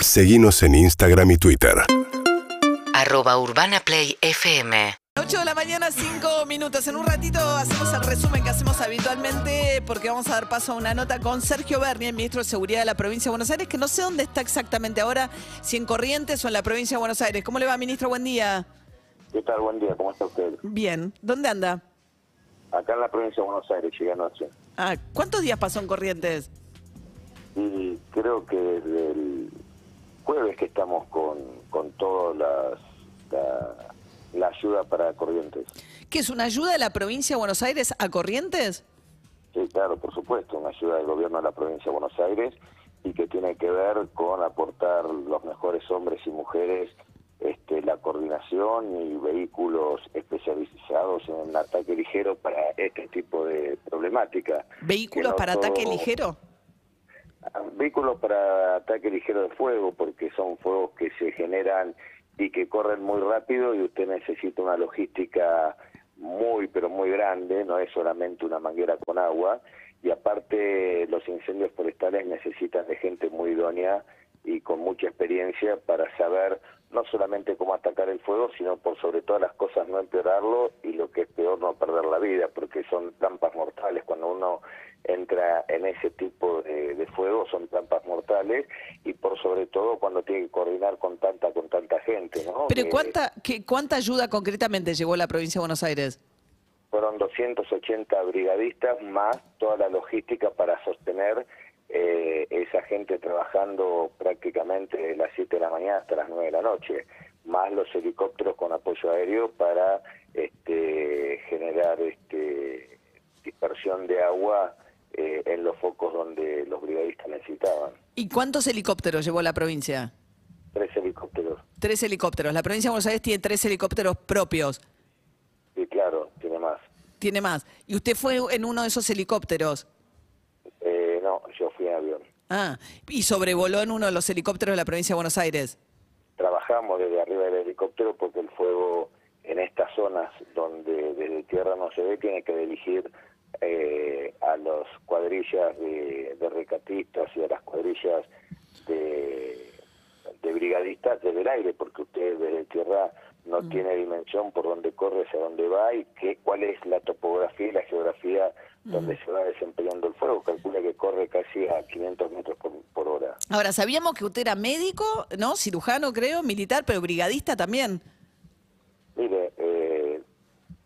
Seguimos en Instagram y Twitter. Arroba Urbana Play FM. 8 de la mañana, 5 minutos. En un ratito hacemos el resumen que hacemos habitualmente porque vamos a dar paso a una nota con Sergio Berni, el ministro de Seguridad de la provincia de Buenos Aires, que no sé dónde está exactamente ahora, si en Corrientes o en la provincia de Buenos Aires. ¿Cómo le va, ministro? Buen día. ¿Qué tal? Buen día, ¿cómo está usted? Bien. ¿Dónde anda? Acá en la provincia de Buenos Aires, llegué anoche. Ah, ¿cuántos días pasó en Corrientes? Y creo que desde el jueves que estamos con, con toda las, la, la ayuda para Corrientes. ¿Qué es una ayuda de la provincia de Buenos Aires a Corrientes? Sí, claro, por supuesto, una ayuda del gobierno de la provincia de Buenos Aires y que tiene que ver con aportar los mejores hombres y mujeres este, la coordinación y vehículos especializados en ataque ligero para este tipo de problemática. ¿Vehículos no para ataque ligero? Vehículos para ataque ligero de fuego, porque son fuegos que se generan y que corren muy rápido y usted necesita una logística muy, pero muy grande, no es solamente una manguera con agua. Y aparte, los incendios forestales necesitan de gente muy idónea y con mucha experiencia para saber no solamente cómo atacar el fuego, sino por sobre todas las cosas no empeorarlo y lo que es peor no perder la vida, porque son trampas mortales. Cuando uno entra en ese tipo de, de fuego son trampas mortales y por sobre todo cuando tiene que coordinar con tanta con tanta gente, ¿no? ¿Pero Que cuánta, qué, cuánta ayuda concretamente llegó la provincia de Buenos Aires? fueron 280 brigadistas más toda la logística para sostener eh, esa gente trabajando prácticamente de las 7 de la mañana hasta las 9 de la noche, más los helicópteros con apoyo aéreo para este, generar este, dispersión de agua eh, en los focos donde los brigadistas necesitaban. ¿Y cuántos helicópteros llevó la provincia? Tres helicópteros. Tres helicópteros. La provincia de Buenos Aires tiene tres helicópteros propios. Y claro, tiene más. Tiene más. ¿Y usted fue en uno de esos helicópteros? Eh, no, yo fui en avión. Ah, y sobrevoló en uno de los helicópteros de la provincia de Buenos Aires. trabajamos desde arriba del helicóptero porque el fuego en estas zonas donde desde tierra no se ve tiene que dirigir eh, a las cuadrillas de, recatistas y a las cuadrillas de, de brigadistas desde el aire porque usted desde tierra no tiene dimensión por dónde corre, hacia dónde va y qué, cuál es la topografía y la geografía donde se va desempeñando el fuego. Calcula que corre casi a 500 metros por, por hora. Ahora, sabíamos que usted era médico, ¿no? Cirujano, creo, militar, pero brigadista también. Mire, eh,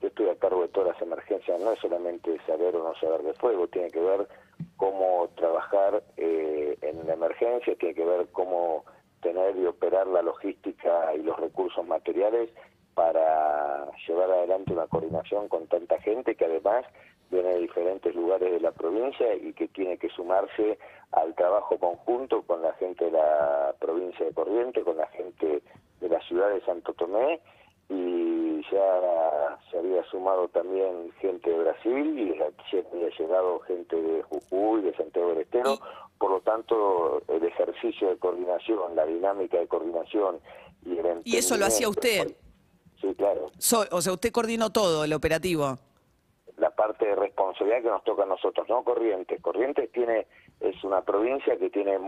yo estoy a cargo de todas las emergencias, no es solamente saber o no saber de fuego, tiene que ver cómo trabajar eh, en la emergencia, tiene que ver cómo tener y operar la logística y los recursos materiales para llevar adelante una coordinación con tanta gente que además viene de diferentes lugares de la provincia y que tiene que sumarse al trabajo conjunto con la gente de la provincia de Corrientes, con la gente de la ciudad de Santo Tomé. Y ya se había sumado también gente de Brasil y ya había llegado gente de Jujuy, de Santiago del Estero, por lo tanto el ejercicio de coordinación, la dinámica de coordinación y el Y eso lo hacía usted. Sí, claro. So- o sea, usted coordinó todo el operativo. la parte de responsabilidad que nos toca a nosotros, no Corrientes. Corrientes tiene es una provincia que tiene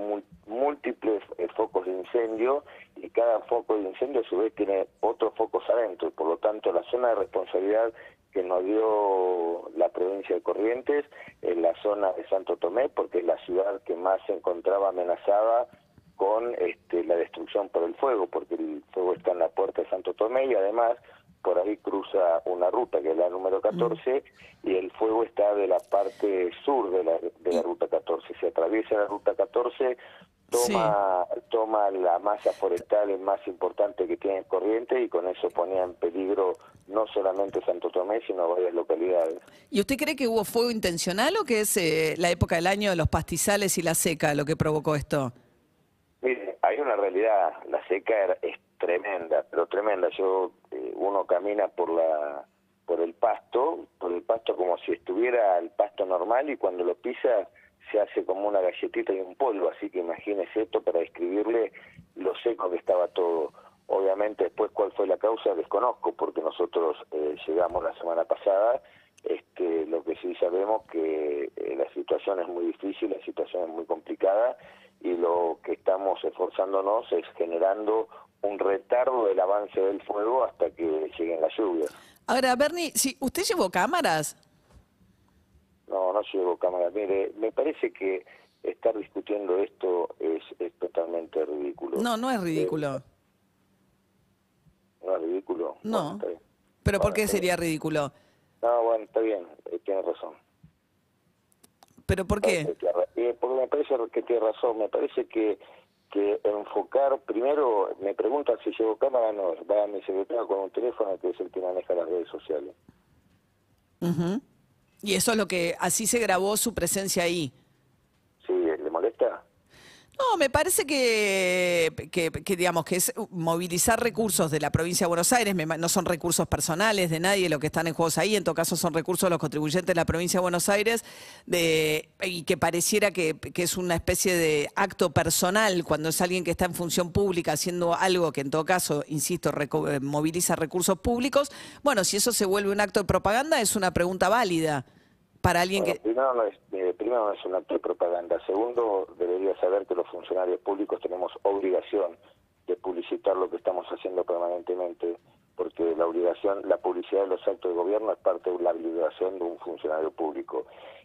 múltiples eh, focos de incendio y cada foco de incendio a su vez tiene otros focos adentro y por lo tanto la zona de responsabilidad que nos dio la provincia de Corrientes es la zona de Santo Tomé porque es la ciudad que más se encontraba amenazada con este, la destrucción por el fuego, porque el fuego está en la puerta de Santo Tomé y además por ahí cruza una ruta que es la número 14 y el fuego está de la parte sur de la, de la ruta 14. Se atraviesa la ruta 14, toma, toma la masa forestal más importante que tiene Corriente y con eso ponía en peligro no solamente Santo Tomé, sino varias localidades. ¿Y usted cree que hubo fuego intencional o que es eh, la época del año de los pastizales y la seca lo que provocó esto? Mire, hay una realidad, la seca es tremenda, pero tremenda. Yo, eh, uno camina por la por el pasto, por el pasto como si estuviera el pasto normal y cuando lo pisa se hace como una galletita y un polvo, así que imagínese esto para describirle lo seco que estaba todo. Obviamente después cuál fue la causa desconozco porque nosotros eh, llegamos la semana pasada, este, lo que sí sabemos que eh, la situación es muy difícil, la situación es muy complicada y lo que estamos esforzándonos es generando un retardo del avance del fuego hasta que lleguen las lluvias. Ahora, Bernie, si usted llevó cámaras, No, no llevo cámara. Mire, me parece que estar discutiendo esto es, es totalmente ridículo. no, no es ridículo. ¿No es ridículo? No. Bueno. Pero ¿por Bueno, qué está bien. sería ridículo? No, bueno, está bien, eh, tiene razón. ¿Pero por qué? Eh, porque me parece que tiene razón, me parece que que enfocar, primero me preguntan si llevo cámara, no, va a mi secretario con un teléfono que es el que maneja las redes sociales. Ujú. Y eso es lo que, así se grabó su presencia ahí. ¿Sí? ¿Le molesta? No, me parece que, que, que, digamos, que es movilizar recursos de la provincia de Buenos Aires, me no son recursos personales de nadie lo que están en juegos ahí, en todo caso son recursos de los contribuyentes de la provincia de Buenos Aires, de, y que pareciera que, que es una especie de acto personal cuando es alguien que está en función pública haciendo algo que en todo caso, insisto, reco- eh, moviliza recursos públicos. Bueno, si eso se vuelve un acto de propaganda, es una pregunta válida para alguien Bueno, que... primero, no es, eh, primero no es un acto de propaganda. Segundo, debería saber que los funcionarios públicos tenemos obligación de publicitar lo que estamos haciendo permanentemente, porque la obligación, la publicidad de los actos de gobierno es parte de la obligación de un funcionario público.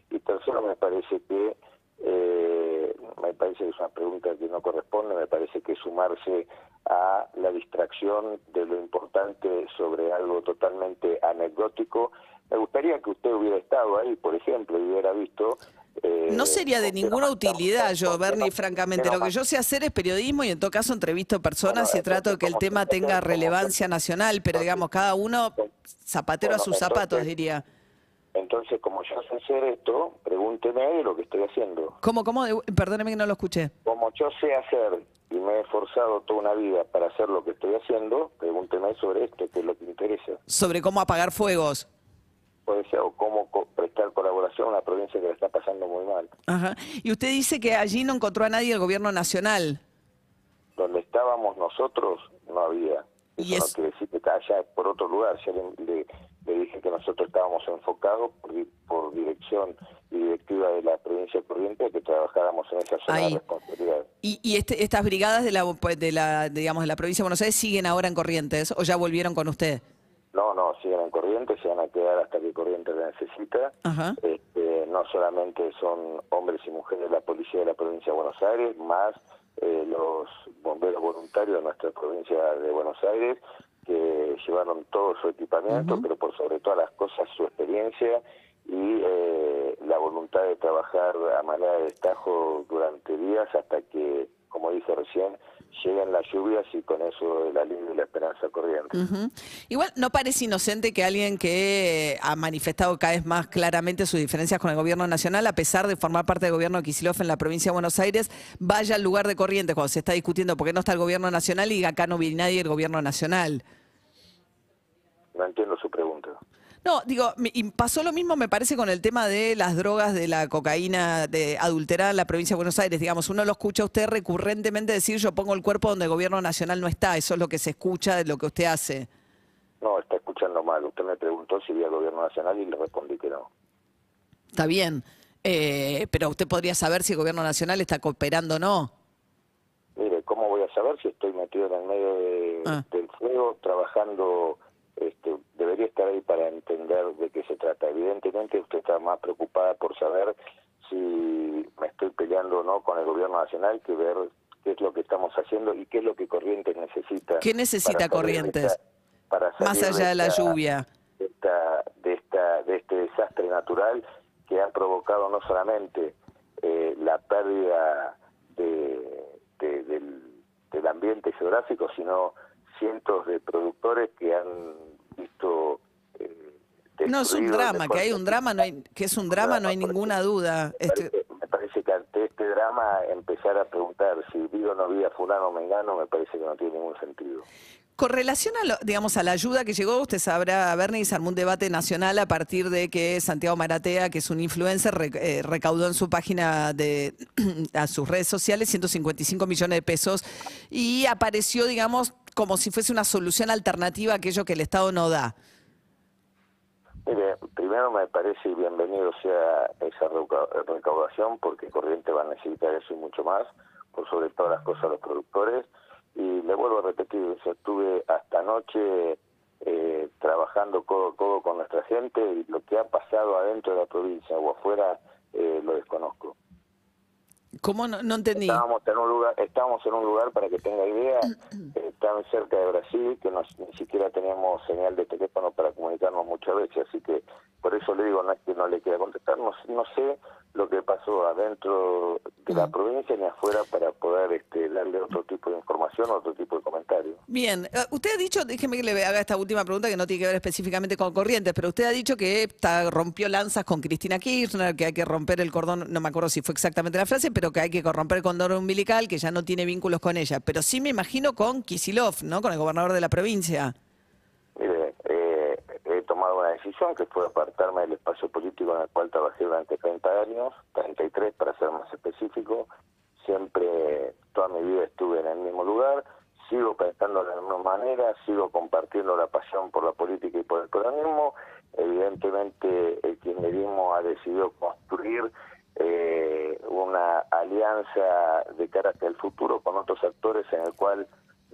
Y tercero, me parece que eh, me parece que es una pregunta que no corresponde, me parece que sumarse a la distracción de lo importante sobre algo totalmente anecdótico. Me gustaría que usted hubiera estado ahí, por ejemplo, y hubiera visto... eh, No sería de ninguna utilidad yo, Bernie, francamente. Lo que yo sé hacer es periodismo y en todo caso entrevisto personas Bueno, y trato de que el tema tenga relevancia nacional, pero digamos, cada uno zapatero a sus zapatos, entonces- diría. Entonces, como yo sé hacer esto, pregúnteme lo que estoy haciendo. ¿Cómo, cómo? De- Perdóneme que no lo escuché. Como yo sé hacer y me he esforzado toda una vida para hacer lo que estoy haciendo, pregúnteme sobre esto, que es lo que interesa. Sobre cómo apagar fuegos. Ser, o cómo co- prestar colaboración a una provincia que la está pasando muy mal. Ajá. Y usted dice que allí no encontró a nadie del gobierno nacional. Donde estábamos nosotros, no había. Y Eso es- no quiere decir que está allá por otro lugar. Ya le, le- le dije que nosotros estábamos enfocados por, por dirección y directiva de la provincia de Corrientes que trabajáramos en esa zona Ahí. de responsabilidad. ¿Y, y este- estas brigadas de la, de la, digamos, de la provincia de Buenos Aires siguen ahora en Corrientes o ya volvieron con usted? Siguen en Corrientes, se van a quedar hasta que Corrientes la necesita. Ajá. Este, no solamente son hombres y mujeres de la policía de la provincia de Buenos Aires, más eh, los bomberos voluntarios de nuestra provincia de Buenos Aires, que llevaron todo su equipamiento, pero por sobre todas las cosas su experiencia y eh, la voluntad de trabajar a manera de destajo durante días hasta recién, lleguen las lluvias y con eso el alivio y la esperanza corriente. Igual no parece inocente que alguien que ha manifestado cada vez más claramente sus diferencias con el gobierno nacional, a pesar de formar parte del gobierno de Kicillof en la provincia de Buenos Aires, vaya al lugar de Corrientes cuando se está discutiendo por qué no está el gobierno nacional y acá no viene nadie del gobierno nacional. No entiendo su. No, digo, y pasó lo mismo, me parece, con el tema de las drogas, de la cocaína de adulterada en la provincia de Buenos Aires. Digamos, uno lo escucha a usted recurrentemente decir yo pongo el cuerpo donde el gobierno nacional no está. Eso es lo que se escucha de lo que usted hace. No, está escuchando mal. Usted me preguntó si había gobierno nacional y le respondí que no. Está bien, eh, pero usted podría saber si el gobierno nacional está cooperando o no. Mire, ¿cómo voy a saber si estoy metido en el medio de- Ah. del fuego, trabajando? Debería estar ahí para entender de qué se trata. Evidentemente usted está más preocupada por saber si me estoy peleando o no con el gobierno nacional que ver qué es lo que estamos haciendo y qué es lo que Corrientes necesita. ¿Qué necesita para Corrientes? esta- para Más allá de la lluvia. de, esta, de, esta, de este desastre natural que ha provocado no solamente eh, la pérdida de, de- del, del ambiente geográfico, sino cientos de productores que han eh, No es un drama, que hay un drama, no hay, que es un drama, no hay ninguna duda. me Este, parece, me parece que ante este drama empezar a preguntar si vi o no vi a fulano o mengano me parece que no tiene ningún sentido. Con relación a, lo- digamos, a la ayuda que llegó, usted sabrá, Bernie, se armó un debate nacional a partir de que Santiago Maratea, que es un influencer, re- eh, recaudó en su página de a sus redes sociales 155 millones de pesos y apareció, digamos, como si fuese una solución alternativa a aquello que el Estado no da. Mire, primero me parece bienvenido sea esa recau- recaudación porque Corriente va a necesitar eso y mucho más, por sobre todas las cosas los productores. Y le vuelvo a repetir, yo estuve hasta anoche eh, trabajando codo a codo con nuestra gente y lo que ha pasado adentro de la provincia o afuera eh, lo desconozco. ¿Cómo no, no entendí? Estábamos en un lugar, estábamos en un lugar para que tenga idea, eh, tan cerca de Brasil que nos- ni siquiera teníamos señal de teléfono para comunicarnos muchas veces, así que por eso le digo, no es que no le quiera contestar, no, no sé lo que pasó adentro de la provincia ni afuera para poder este, darle otro tipo de información, otro tipo de comentario. Bien, eh, usted ha dicho, déjeme que le haga esta última pregunta que no tiene que ver específicamente con Corrientes, pero usted ha dicho que está- rompió lanzas con Cristina Kirchner, que hay que romper el cordón, no me acuerdo si fue exactamente la frase, pero que hay que romper el cordón umbilical, que ya no tiene vínculos con ella. Pero sí me imagino con Kisilov, ¿no? Con el gobernador de la provincia. Mire, eh, he tomado una decisión que fue apartarme del espacio político en el cual trabajé durante 30 años, 33 para ser más específico. Siempre, toda mi vida estuve en el mismo lugar, sigo pensando de la misma manera, sigo compartiendo la pasión por la política y por el peronismo. Evidentemente, el kirchnerismo ha decidido construir eh, una alianza de cara hacia futuro con otros actores en el cual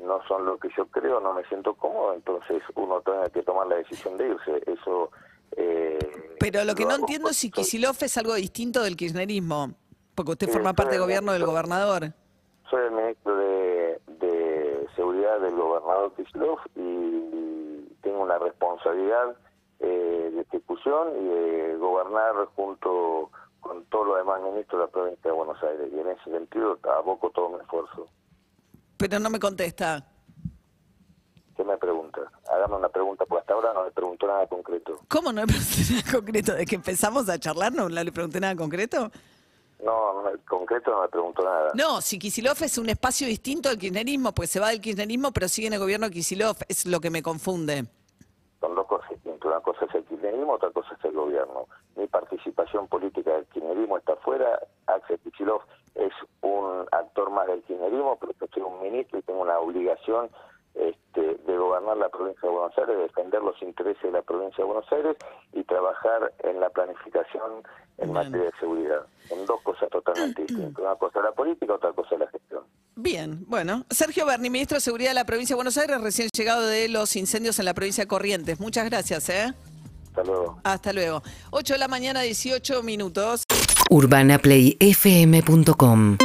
no son lo que yo creo, no me siento cómodo, entonces uno tiene que tomar la decisión de irse. Eso. eh, Pero lo que no entiendo es si Kisilov es algo distinto del kirchnerismo, porque usted Sí, forma parte del gobierno del gobernador. Soy el ministro de, de Seguridad del gobernador Kisilov y tengo una responsabilidad eh, de ejecución y de gobernar junto con todos los demás ministros de la provincia de Buenos Aires. Y en ese sentido aboco todo mi esfuerzo. Pero no me contesta. ¿Qué me pregunta? Hágame una pregunta, porque hasta ahora no le preguntó nada concreto. ¿Cómo no le pregunté nada concreto? ¿De que empezamos a charlar no le pregunté nada concreto? No, no, en concreto no me preguntó nada. No, si Kisilov es un espacio distinto al kirchnerismo, pues se va del kirchnerismo, pero sigue en el gobierno de Kisilov, es lo que me confunde. Son dos cosas distintas. Una cosa es el kirchnerismo, otra cosa es el gobierno. Mi participación política del kirchnerismo está afuera. Axel Kicillof es un actor más del kirchnerismo, pero yo soy un ministro y tengo una obligación este, de gobernar la provincia de Buenos Aires, de defender los intereses de la provincia de Buenos Aires y trabajar en la planificación en Bien. materia de seguridad. Son dos cosas totalmente distintas. Una cosa es la política, otra cosa es la gestión. Bien, bueno. Sergio Berni, ministro de Seguridad de la provincia de Buenos Aires, recién llegado de los incendios en la provincia de Corrientes. Muchas gracias, ¿eh? Hasta luego. Hasta luego. 8 de la mañana, 18 minutos. UrbanaPlayFM.com